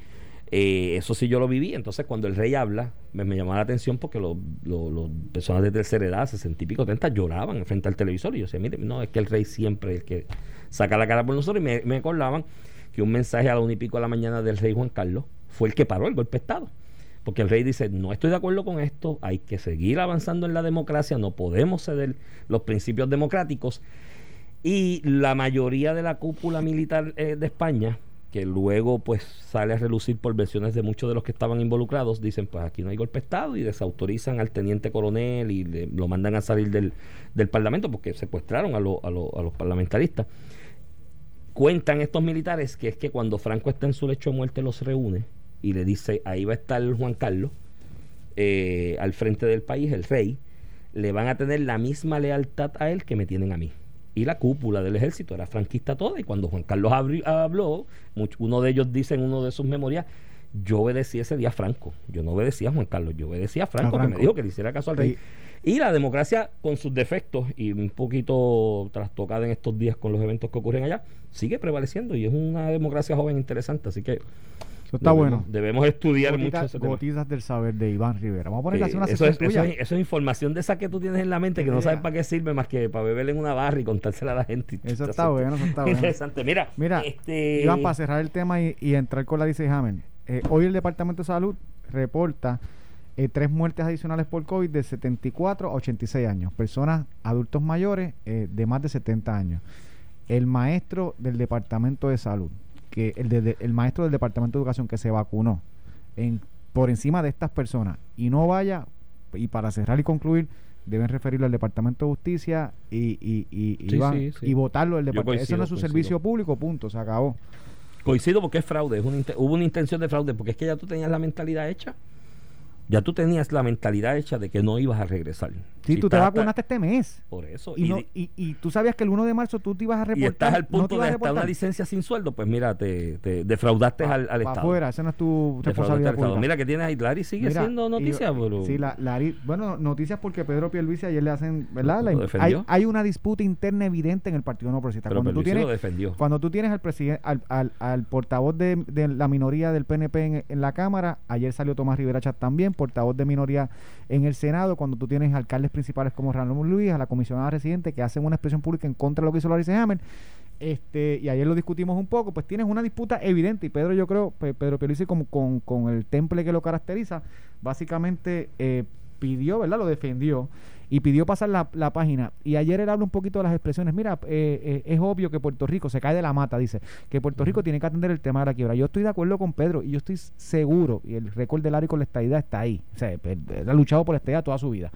Eh, eso sí yo lo viví. Entonces, cuando el rey habla, me, me llamaba la atención porque los los personas de tercera edad, 60 y pico, 30, lloraban frente al televisor. Y yo decía, mire, no, es que el rey siempre es el que saca la cara por nosotros. Y me, me acordaban que un mensaje a la una y pico de la mañana del rey Juan Carlos fue el que paró el golpe de Estado. Porque el rey dice, no estoy de acuerdo con esto, hay que seguir avanzando en la democracia, no podemos ceder los principios democráticos. Y la mayoría de la cúpula militar eh, de España, que luego pues sale a relucir por versiones de muchos de los que estaban involucrados, dicen pues aquí no hay golpe de Estado y desautorizan al teniente coronel y le- lo mandan a salir del, del Parlamento porque secuestraron a, a a los parlamentaristas. Cuentan estos militares que es que cuando Franco está en su lecho de muerte los reúne y le dice ahí va a estar Juan Carlos eh, al frente del país, el rey, le van a tener la misma lealtad a él que me tienen a mí. Y la cúpula del ejército era franquista toda. Y cuando Juan Carlos abri- habló, uno de ellos dice en uno de sus memorias, yo obedecí ese día a Franco. Yo no obedecía a Juan Carlos, yo obedecía a Franco, A que me dijo que le hiciera caso al rey. Y la democracia, con sus defectos y un poquito trastocada en estos días con los eventos que ocurren allá, sigue prevaleciendo y es una democracia joven interesante. Así que Eso está debemos, bueno. debemos estudiar mucho tema. gotitas del saber de Iván Rivera. Vamos a poner Eh, así una eso, es, eso, es, eso es información de esa que tú tienes en la mente que no sabes para qué sirve más que para beberle en una barra y contársela a la gente. Eso está bueno, eso está bueno. Interesante. Mira, Mira, este, Iván, para cerrar el tema y, y entrar con la dice Hammer. eh, hoy el Departamento de Salud reporta eh, tres muertes adicionales por COVID de 74 a 86 años. Personas, adultos mayores eh, de más de 70 años. El maestro del Departamento de Salud, que el, de- el maestro del Departamento de Educación que se vacunó en, por encima de estas personas y no vaya, y para cerrar y concluir, deben referirlo al Departamento de Justicia y, y, y, y Sí, van- sí, sí. y votarlo del Yo departamento. Eso coincido, no es su coincido. servicio público, punto, se acabó. coincido porque es fraude. es una hubo una intención de fraude porque es que ya tú tenías la mentalidad hecha. Ya tú tenías la mentalidad hecha de que no ibas a regresar. Sí, Si tú te vacunaste este mes. Por eso. Y, y, no, y, y tú sabías que el 1 de marzo tú te ibas a reportar. y estás al no punto ibas de a estar una licencia sin sueldo, pues mira, te, te defraudaste Pa- al, al pa' Estado. afuera, esa no es tu responsabilidad. Mira que tienes ahí, Larry sigue Mira, y- noticias, pero... Sí, la, la Ari- bueno, noticias porque Pedro Pierluisi ayer le hacen, ¿verdad? La- hay, defendió. hay una disputa interna evidente en el Partido No Progresista. pero Cuando tú tienes lo defendió. Cuando tú tienes al presidente, al, al, al portavoz de, de la minoría del PNP en, en la Cámara, ayer salió Tomás Rivera Chat también, portavoz de minoría en el Senado, cuando tú tienes alcaldes principales como Ramón Luis, a la comisionada residente que hacen una expresión pública en contra de lo que hizo Larry Hammer, este, y ayer lo discutimos un poco, pues tienes una disputa evidente y Pedro yo creo, Pe- Pedro Pierluisi como con, con el temple que lo caracteriza, básicamente eh, pidió, ¿verdad? Lo defendió y pidió pasar la, la página. Y ayer él habla un poquito de las expresiones. Mira, eh, eh, es obvio que Puerto Rico se cae de la mata, dice, que Puerto Rico tiene que atender el tema de la quiebra. Yo estoy de acuerdo con Pedro y yo estoy seguro, y el récord de Larry con la estadidad está ahí. O sea, él, él ha luchado por la estadidad toda su vida.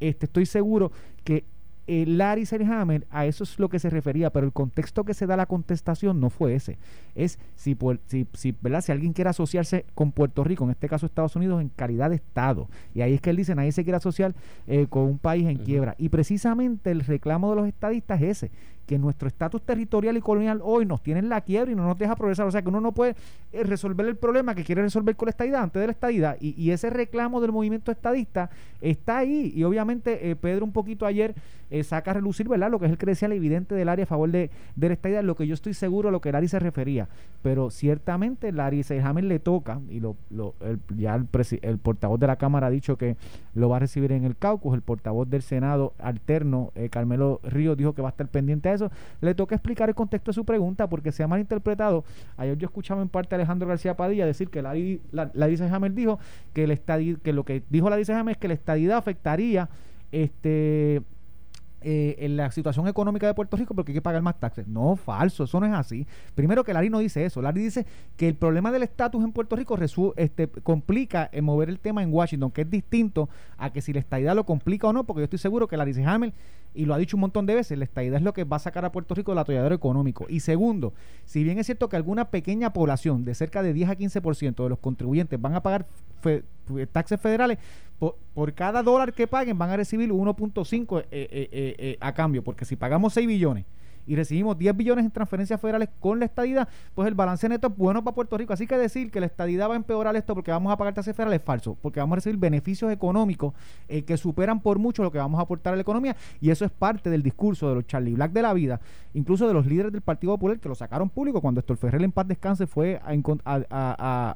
Este, estoy seguro que eh, Larry Selhammer a eso es lo que se refería, pero el contexto que se da a la contestación no fue ese. Es si, si, si, ¿verdad? si alguien quiere asociarse con Puerto Rico, en este caso Estados Unidos, en calidad de Estado. Y ahí es que él dice, nadie se quiere asociar eh, con un país en quiebra. Y precisamente el reclamo de los estadistas es ese, que nuestro estatus territorial y colonial hoy nos tiene en la quiebra y no nos deja progresar. O sea que uno no puede eh, resolver el problema que quiere resolver con la estadidad antes de la estadidad. Y, ese reclamo del movimiento estadista está ahí. Y obviamente eh, Pedro un poquito ayer eh, saca a relucir, ¿verdad? Lo que es el evidente del área a favor de, de la estadidad, lo que yo estoy seguro a lo que Larry se refería. Pero ciertamente Larry Selhammer le toca, y lo, lo- el- ya el, el portavoz de la Cámara ha dicho que lo va a recibir en el caucus, el portavoz del Senado alterno, eh, Carmelo Ríos, dijo que va a estar pendiente eso. Le toca explicar el contexto de su pregunta porque se ha malinterpretado. Ayer yo escuchaba en parte a Alejandro García Padilla decir que Larry, la- Larry Selhammer dijo que, el estadi- que lo que dijo Larry Selhammer es que la estadidad afectaría este eh, en la situación económica de Puerto Rico porque hay que pagar más taxes. No, falso, eso no es así. Primero que Larry no dice eso. Larry dice que el problema del estatus en Puerto Rico este, complica en mover el tema en Washington, que es distinto a que si la estadidad lo complica o no, porque yo estoy seguro que Larry Hamel, y lo ha dicho un montón de veces, la estadidad es lo que va a sacar a Puerto Rico del atolladero económico. Y segundo, si bien es cierto que alguna pequeña población de cerca de 10 a 15% de los contribuyentes van a pagar taxes federales, por, cada dólar que paguen van a recibir 1.5 eh, eh, eh, a cambio, porque si pagamos 6 billones y recibimos 10 billones en transferencias federales con la estadidad, pues el balance neto es bueno para Puerto Rico. Así que decir que la estadidad va a empeorar esto porque vamos a pagar tasas federales es falso, porque vamos a recibir beneficios económicos eh, que superan por mucho lo que vamos a aportar a la economía y eso es parte del discurso de los Charlie Black de la vida, incluso de los líderes del Partido Popular que lo sacaron público cuando Héctor Ferrer en paz descanse fue a,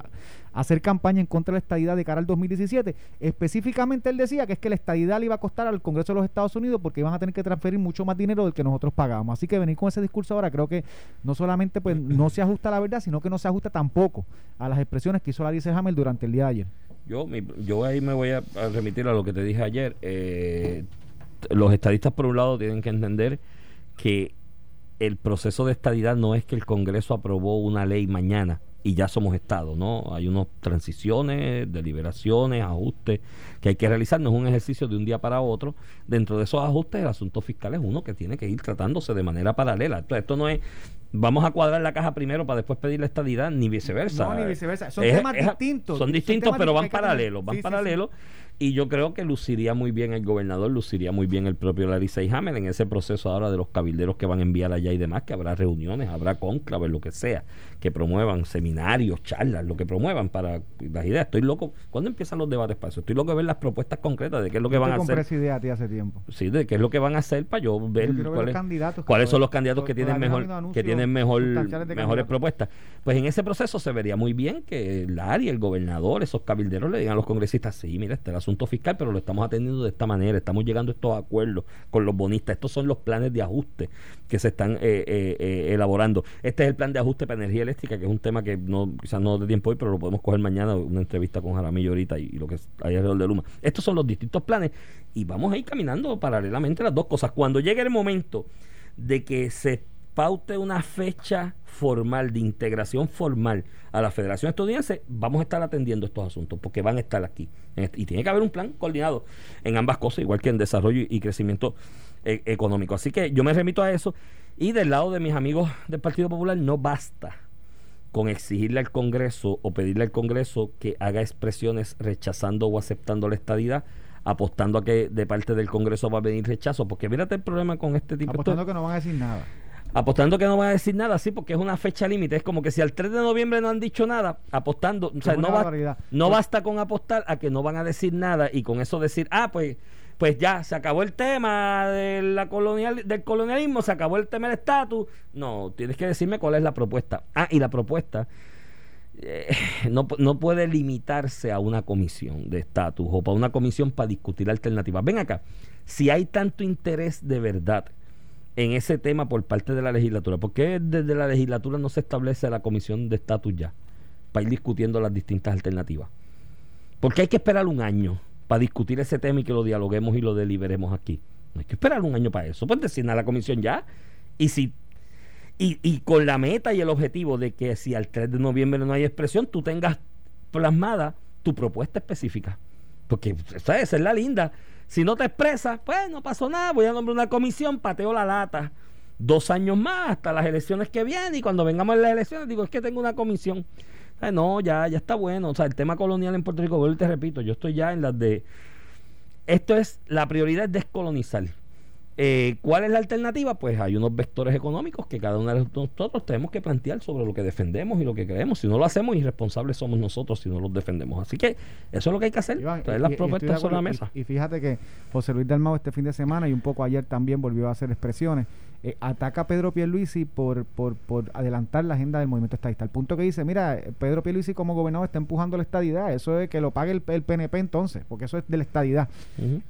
hacer campaña en contra de la estadidad de cara al 2017. Específicamente él decía que es que la estadidad le iba a costar al Congreso de los Estados Unidos porque iban a tener que transferir mucho más dinero del que nosotros pagamos. Así que venir con ese discurso ahora creo que no solamente pues no se ajusta a la verdad, sino que no se ajusta tampoco a las expresiones que hizo Larry Hamel durante el día de ayer. Yo, yo ahí me voy a, remitir a lo que te dije ayer. Eh, los estadistas, por un lado, tienen que entender que el proceso de estadidad no es que el Congreso aprobó una ley mañana y ya somos Estado, ¿no? Hay unas transiciones, deliberaciones, ajustes que hay que realizar, no es un ejercicio de un día para otro. Dentro de esos ajustes, el asunto fiscal es uno que tiene que ir tratándose de manera paralela. Entonces, esto no es vamos a cuadrar la caja primero para después pedir la estadidad, ni viceversa. No, ni viceversa. Son temas distintos. Son distintos, pero van paralelos, van paralelos. Y yo creo que luciría muy bien el gobernador, luciría muy bien el propio Larry Hamel en ese proceso ahora de los cabilderos que van a enviar allá y demás, que habrá reuniones, habrá conclaves, lo que sea, que promuevan seminarios, charlas, lo que promuevan para las ideas. Estoy loco. ¿Cuándo empiezan los debates para eso? Estoy loco de ver las propuestas concretas de qué es lo que van a hacer. idea a ti hace tiempo. Sí, de qué es lo que van a hacer para yo ver, cuáles, cuáles son los candidatos que tienen mejor que tienen mejor mejores propuestas. Pues en ese proceso se vería muy bien que Larry, el gobernador, esos cabilderos le digan a los congresistas, sí, mira, este asunto fiscal, pero lo estamos atendiendo de esta manera, estamos llegando a estos acuerdos con los bonistas, estos son los planes de ajuste que se están eh, eh, eh, elaborando. Este es el plan de ajuste para energía eléctrica, que es un tema que no quizás no de tiempo hoy, pero lo podemos coger mañana, una entrevista con Jaramillo ahorita y, lo que hay alrededor de Luma. Estos son los distintos planes y vamos a ir caminando paralelamente las dos cosas. Cuando llegue el momento de que se paute una fecha formal de integración formal a la Federación Estadounidense, vamos a estar atendiendo estos asuntos porque van a estar aquí. Y tiene que haber un plan coordinado en ambas cosas, igual que en desarrollo y crecimiento eh, económico. Así que yo me remito a eso. Y del lado de mis amigos del Partido Popular, no basta con exigirle al Congreso o pedirle al Congreso que haga expresiones rechazando o aceptando la estadidad apostando a que de parte del Congreso va a venir rechazo, porque mírate el problema con este tipo. Apostando que no van a decir nada apostando que no van a decir nada, sí, porque es una fecha límite. Es como que si al 3 de noviembre no han dicho nada, apostando, o sea, no, no basta con apostar a que no van a decir nada y con eso decir, ah, pues pues ya se acabó el tema de la colonial, del colonialismo, se acabó el tema del estatus. No, tienes que decirme cuál es la propuesta. Ah, y la propuesta eh, no, no puede limitarse a una comisión de estatus o para una comisión para discutir alternativas. Ven acá, si hay tanto interés de verdad en ese tema por parte de la legislatura? ¿Por qué desde la legislatura no se establece la comisión de estatus ya? Para ir discutiendo las distintas alternativas. ¿Por qué hay que esperar un año para discutir ese tema y que lo dialoguemos y lo deliberemos aquí? No hay que esperar un año para eso. Pues designar la comisión ya. Y si y, y con la meta y el objetivo de que si al 3 de noviembre no hay expresión, tú tengas plasmada tu propuesta específica. Porque esa es la linda si no te expresas, pues no pasó nada, voy a nombrar una comisión, pateo la lata. Dos años más hasta las elecciones que vienen y cuando vengamos a las elecciones digo, es que tengo una comisión. no, ya, ya está bueno. O sea, el tema colonial en Puerto Rico, vuelvo y te repito, yo estoy ya en las de... Esto es, la prioridad es descolonizar. Eh, ¿Cuál es la alternativa? Pues hay unos vectores económicos que cada uno de nosotros tenemos que plantear sobre lo que defendemos y lo que creemos. Si no lo hacemos, irresponsables somos nosotros si no los defendemos. Así que eso es lo que hay que hacer, traer las propuestas sobre la mesa. Y, fíjate que José Luis Dalmau este fin de semana y un poco ayer también volvió a hacer expresiones eh, ataca a Pedro Pierluisi por, por, por adelantar la agenda del movimiento estadista. Al punto que dice, mira, Pedro Pierluisi como gobernador está empujando la estadidad, eso es que lo pague el, el PNP entonces, porque eso es de la estadidad.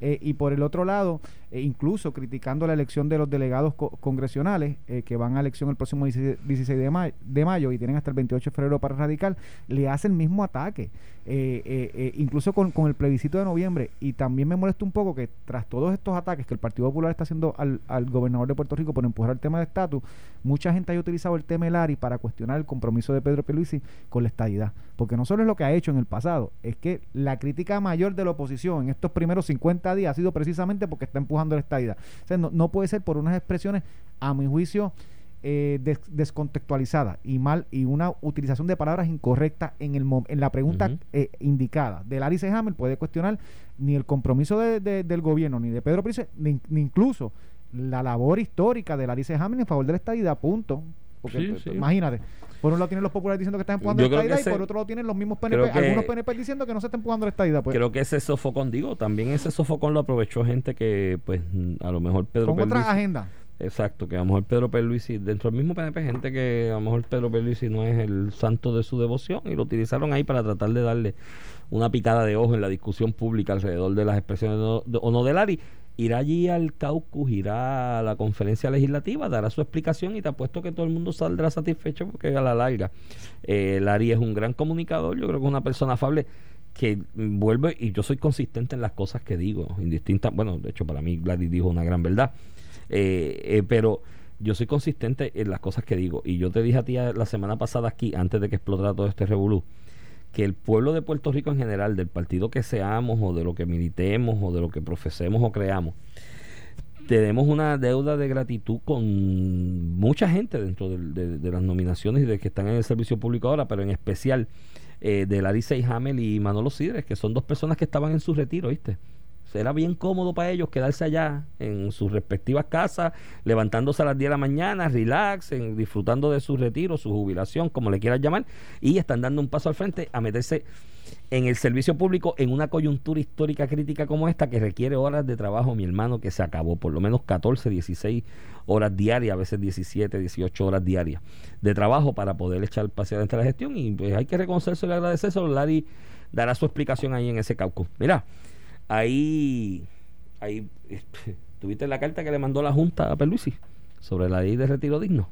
Eh, y por el otro lado, eh, incluso criticando la elección de los delegados co- congresionales que van a elección el próximo 16, 16 de, mayo, de mayo y tienen hasta el 28 de febrero para radical, le hace el mismo ataque, incluso con, con el plebiscito de noviembre. Y también me molesta un poco que tras todos estos ataques que el Partido Popular está haciendo al, al gobernador de Puerto Rico por empujar el tema de estatus, mucha gente haya utilizado el tema Elari para cuestionar el compromiso de Pedro Pierluisi con la estadidad. Porque no solo es lo que ha hecho en el pasado, es que la crítica mayor de la oposición en estos primeros 50 días ha sido precisamente porque está empujando la estadidad. O sea, no, no puede ser por unas expresiones, a mi juicio, eh, des- descontextualizadas y mal y una utilización de palabras incorrectas en el en la pregunta eh, indicada. De Larry Hammer puede cuestionar ni el compromiso de- de- del gobierno ni de Pedro Pérez, ni, ni incluso la labor histórica de Larry Hammer en favor de la estadidad, punto. Porque Sí, pues, sí. imagínate, por un lado tienen los populares diciendo que están empujando Yo la estadidad y ese- por otro lado tienen los mismos PNP, que- algunos PNP diciendo que no se está empujando la estadidad. Pues, Creo que ese sofocón, digo, también ese sofocón lo aprovechó gente que, pues, a lo mejor Pedro con Pierluisi- agendas. Exacto, que a lo mejor Pedro Pierluisi, dentro del mismo PNP, gente que a lo mejor Pedro Pierluisi no es el santo de su devoción y lo utilizaron ahí para tratar de darle una picada de ojo en la discusión pública alrededor de las expresiones de- de- o no de Lari. Irá allí al caucus, irá a la conferencia legislativa, dará su explicación y te apuesto que todo el mundo saldrá satisfecho porque a la larga eh, Lari es un gran comunicador, yo creo que es una persona afable que vuelve y yo soy consistente en las cosas que digo, indistinta, bueno, de hecho para mí Gladys dijo una gran verdad, eh, eh, pero yo soy consistente en las cosas que digo. Y yo te dije a ti eh, la semana pasada aquí, antes de que explotara todo este revolú, que el pueblo de Puerto Rico en general, del partido que seamos o de lo que militemos o de lo que profesemos o creamos, tenemos una deuda de gratitud con mucha gente dentro de, las nominaciones y de que están en el servicio público ahora, pero en especial eh, de Larissa Hamel y Manolo Sidres, que son dos personas que estaban en su retiro, ¿viste? Era bien cómodo para ellos quedarse allá en sus respectivas casas, levantándose a las 10 de la mañana, relax, en- disfrutando de su retiro, su jubilación, como le quieras llamar, y están dando un paso al frente a meterse en el servicio público en una coyuntura histórica crítica como esta que requiere horas de trabajo, mi hermano, que se acabó, por lo menos 14, 16 horas diarias, a veces 17, 18 horas diarias de trabajo para poder echar dentro de la gestión y pues, hay que reconocerse y agradecerse. Larry dará su explicación ahí en ese caucus. Mira, ahí, ahí tuviste la carta que le mandó la Junta a Perluisi sobre la ley de retiro digno.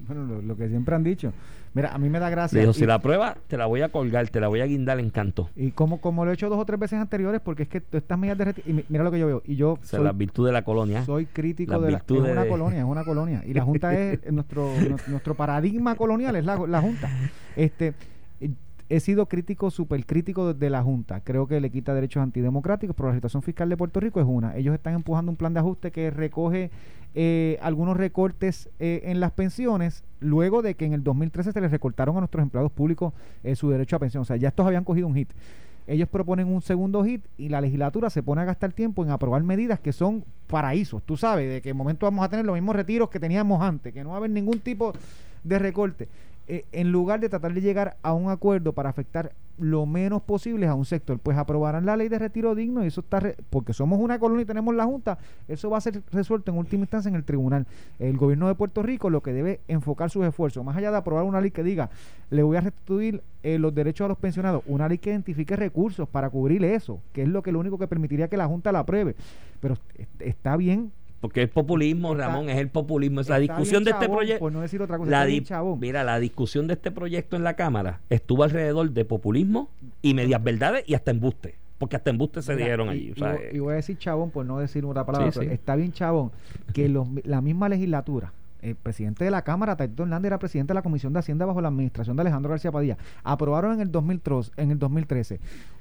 Bueno, lo, lo que siempre han dicho. Mira, a mí me da gracia. Le dijo, y- si la prueba, te la voy a colgar, te la voy a guindar en canto. Y como, como lo he hecho dos o tres veces anteriores, porque es que tú estas medidas de retiro. Y mi- mira lo que yo veo. Y yo O sea, soy, la virtud de la colonia. soy crítico Las de la. Es virtudes una de- colonia, es una colonia. Y la Junta es nuestro, nuestro, nuestro paradigma colonial, es la, la Junta. Este. He sido crítico, súper crítico de la Junta. Creo que le quita derechos antidemocráticos, pero la situación fiscal de Puerto Rico es una. Ellos están empujando un plan de ajuste que recoge eh, algunos recortes eh, en las pensiones, luego de que en el 2013 se les recortaron a nuestros empleados públicos eh, su derecho a pensión. O sea, ya estos habían cogido un hit. Ellos proponen un segundo hit y la legislatura se pone a gastar tiempo en aprobar medidas que son paraísos. Tú sabes, de que en momento vamos a tener los mismos retiros que teníamos antes, que no va a haber ningún tipo de recorte. Eh, en lugar de tratar de llegar a un acuerdo para afectar lo menos posible a un sector, pues aprobarán la ley de retiro digno y eso está, re- porque somos una colonia y tenemos la Junta, eso va a ser resuelto en última instancia en el tribunal. El gobierno de Puerto Rico lo que debe enfocar sus esfuerzos, más allá de aprobar una ley que diga, le voy a restituir eh, los derechos a los pensionados, una ley que identifique recursos para cubrir eso, que es lo que lo único que permitiría que la Junta la apruebe. Pero est- está bien. Porque el populismo, Está- Ramón, es el populismo. Es la discusión de este proyecto. Por no decir otra cosa, La di- mira, la discusión de este proyecto en la Cámara estuvo alrededor de populismo y medias verdades y hasta embuste. Porque hasta embuste se Mira, y- allí. o y sea, voy- y, voy a decir chabón por no decir otra palabra, Sí, pero sí. está bien chabón que los- la misma legislatura, el presidente de la Cámara, Taito Hernández, era presidente de la Comisión de Hacienda bajo la administración de Alejandro García Padilla, aprobaron en el 2003, en el 2013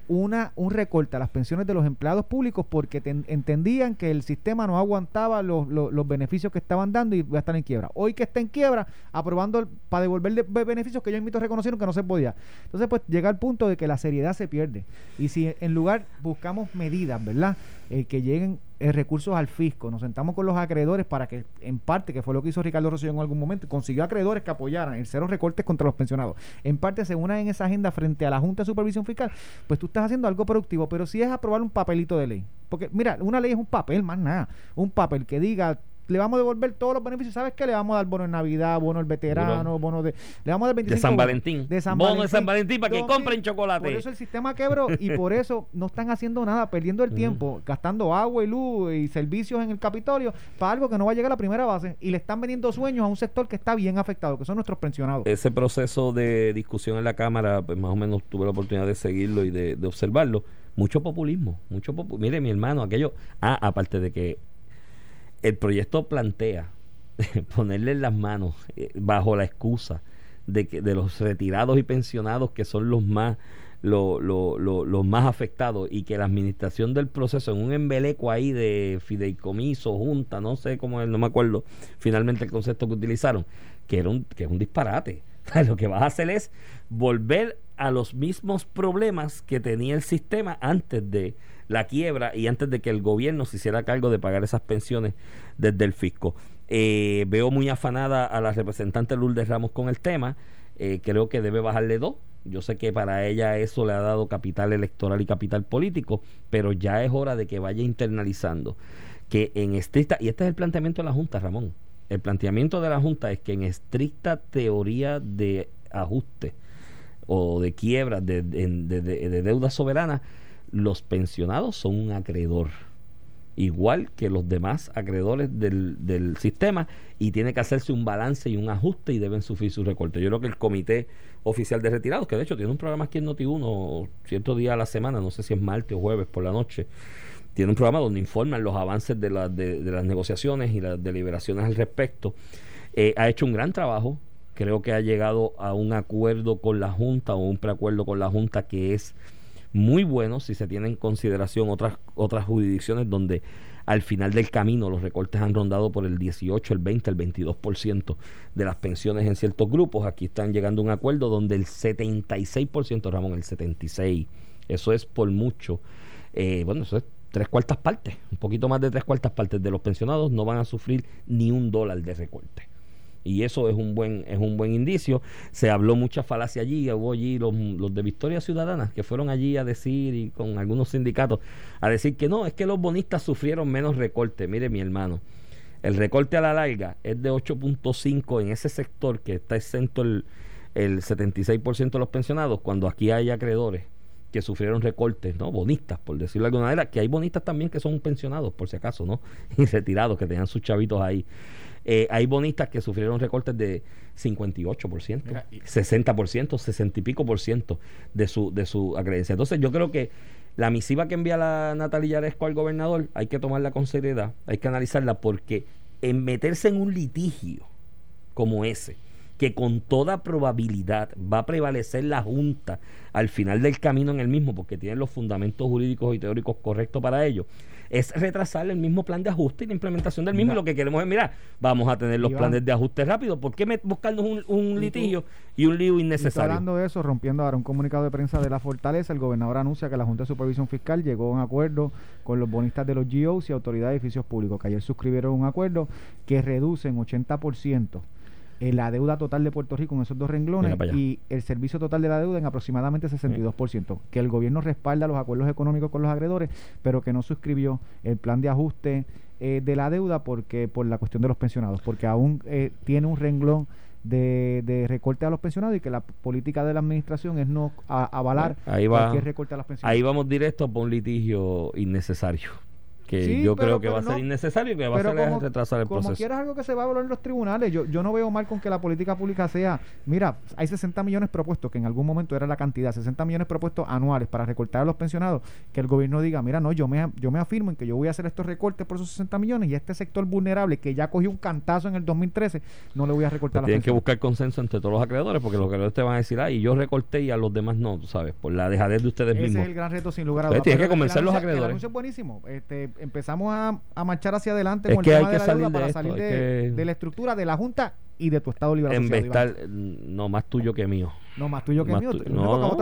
una, un recorte a las pensiones de los empleados públicos porque ten- entendían que el sistema no aguantaba los, los- beneficios que estaban dando y va a estar en quiebra. Hoy que está en quiebra, aprobando para devolverle be- beneficios que ellos mismos reconocieron que no se podía. Entonces, pues llega el punto de que la seriedad se pierde. Y si en lugar buscamos medidas, ¿verdad? Eh, que lleguen eh, recursos al fisco, nos sentamos con los acreedores para que, en parte, que fue lo que hizo Ricardo Rosselló en algún momento, consiguió acreedores que apoyaran el cero recortes contra los pensionados. En parte se unan en esa agenda frente a la Junta de Supervisión Fiscal, pues tú estás haciendo algo productivo, pero si es aprobar un papelito de ley. Porque, mira, una ley es un papel, más nada. Un papel que diga le vamos a devolver todos los beneficios. ¿Sabes qué? Le vamos a dar bono en Navidad, bono al veterano, bono de. Le vamos a dar 25 De San. Valentín. De San Bono Valentín. de San Valentín para que compren chocolate. Por eso el sistema quebró y por eso no están haciendo nada, perdiendo el tiempo, gastando agua y luz y servicios en el Capitolio para algo que no va a llegar a la primera base y le están vendiendo sueños a un sector que está bien afectado, que son nuestros pensionados. ese proceso de discusión en la Cámara, pues más o menos tuve la oportunidad de seguirlo y de, de observarlo. Mucho populismo, mucho populismo. Mire, mi hermano, aquello. Ah, aparte de que el proyecto plantea ponerle en las manos, eh, bajo la excusa de que de los retirados y pensionados que son los más lo- lo- lo- los más afectados y que la administración del proceso en un embeleco ahí de fideicomiso, junta, no sé cómo es, no me acuerdo finalmente el concepto que utilizaron, que era un, que es un disparate. Lo que vas a hacer es volver a los mismos problemas que tenía el sistema antes de la quiebra y antes de que el gobierno se hiciera cargo de pagar esas pensiones desde el fisco. Eh, veo muy afanada a la representante Lourdes Ramos con el tema. Eh, creo que debe bajarle dos. Yo sé que para ella eso le ha dado capital electoral y capital político, pero ya es hora de que vaya internalizando que en estricta, y este es el planteamiento de la Junta, Ramón, el planteamiento de la Junta es que en estricta teoría de ajuste o de quiebra de, de, de- de- de deuda soberana, los pensionados son un acreedor, igual que los demás acreedores del, del sistema, y tiene que hacerse un balance y un ajuste y deben sufrir su recorte. Yo creo que el Comité Oficial de Retirados, que de hecho tiene un programa aquí en Noti1 cierto día a la semana, no sé si es martes o jueves por la noche, tiene un programa donde informan los avances de, la- de- de las negociaciones y las deliberaciones al respecto. Eh, ha hecho un gran trabajo, creo que ha llegado a un acuerdo con la Junta o un preacuerdo con la Junta que es muy bueno si se tiene en consideración otras, otras jurisdicciones donde al final del camino los recortes han rondado por el 18, el 20, el 22% de las pensiones en ciertos grupos. Aquí están llegando a un acuerdo donde el 76%, Ramón, el 76%, eso es por mucho. Eh, bueno, eso es tres cuartas partes, un poquito más de tres cuartas partes de los pensionados no van a sufrir ni un dólar de recorte. Y eso es un buen es un buen indicio. Se habló mucha falacia allí, hubo allí los, los de Victoria Ciudadana que fueron allí a decir y con algunos sindicatos a decir que no, es que los bonistas sufrieron menos recorte. Mire mi hermano, el recorte a la larga es de 8.5 en ese sector que está exento el, el 76% de los pensionados cuando aquí hay acreedores que sufrieron recortes, ¿no? Bonistas, por decirlo de alguna manera, que hay bonistas también que son pensionados, por si acaso, ¿no? Y retirados, que tenían sus chavitos ahí. Eh, hay bonistas que sufrieron recortes de 58%, Mira, y- 60%, 60 y pico por ciento de su, de su acreencia. Entonces yo creo que la misiva que envía la Natalia Yaresco al gobernador hay que tomarla con seriedad, hay que analizarla porque en meterse en un litigio como ese, que con toda probabilidad va a prevalecer la Junta al final del camino en el mismo, porque tienen los fundamentos jurídicos y teóricos correctos para ello, es retrasar el mismo plan de ajuste y la implementación del mismo. Mira. Y lo que queremos es, mira, vamos a tener los Iván. planes de ajuste rápido. ¿Por qué me- buscarnos un, un tú- litigio y un lío innecesario? hablando de eso, rompiendo ahora un comunicado de prensa de la Fortaleza, el gobernador anuncia que la Junta de Supervisión Fiscal llegó a un acuerdo con los bonistas de los GOs y autoridades de edificios públicos, que ayer suscribieron un acuerdo que reduce en 80% eh, la deuda total de Puerto Rico en esos dos renglones y el servicio total de la deuda en aproximadamente 62%. Que el gobierno respalda los acuerdos económicos con los acreedores, pero que no suscribió el plan de ajuste eh, de la deuda porque por la cuestión de los pensionados, porque aún eh, tiene un renglón de, de recorte a los pensionados y que la política de la administración es no a- avalar Ahí va. cualquier recorte a los pensionados. Ahí vamos directo por un litigio innecesario. Que Sí, yo pero- creo que va a ser innecesario y que va a como, retrasar el como proceso. quieras algo que se va a hablar en los tribunales, yo, yo no veo mal con que la política pública sea, mira, hay 60 millones propuestos, que en algún momento era la cantidad, 60 millones propuestos anuales para recortar a los pensionados, que el gobierno diga, mira, no, yo me, yo me afirmo en que yo voy a hacer estos recortes por esos 60 millones y a este sector vulnerable que ya cogió un cantazo en el 2013, no le voy a recortar las Tienen que buscar consenso entre todos los acreedores porque los acreedores te van a decir, ah, y yo recorté y a los demás no, tú sabes, por la dejadez de ustedes Ese mismos. es el gran reto sin lugar a Ustedes dudas. tienen que convencer los acreedores. El anuncio es buenísimo. Este, empezamos a, a marchar hacia adelante Es con que el hay tema que de la deuda salir de para esto, salir de, que- de la estructura de la Junta y de tu Estado Libre En mm, no más tuyo que mío. No, más tuyo que Más mío. tu-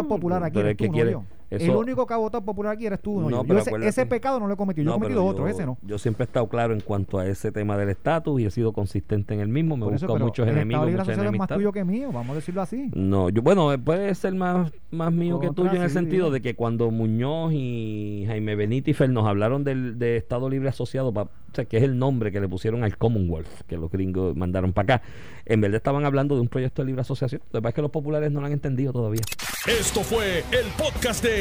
popular aquí pero que no quiere, yo. Eso- el único que ha votado popular aquí eres tú, no, No, yo. Yo pero ese, pecado no lo he cometido. Yo No, he cometido otro, yo- ese no. Yo siempre he estado claro en cuanto a ese tema del estatus y he sido consistente en el mismo. Me he buscado muchos el Estado enemigos, Libre muchas Asociado es más tuyo que mío, vamos a decirlo así. No, yo, bueno, puede ser más, más mío que tuyo en el sí, sentido de que cuando Muñoz y Jaime Benítez nos hablaron del de Estado Libre Asociado, pa- o sea, que es el nombre que le pusieron al Commonwealth, que los gringos mandaron para acá, en verdad estaban hablando de un proyecto de libre asociación. Lo que pasa es que los populares no lo han entendido todavía. Esto fue el podcast de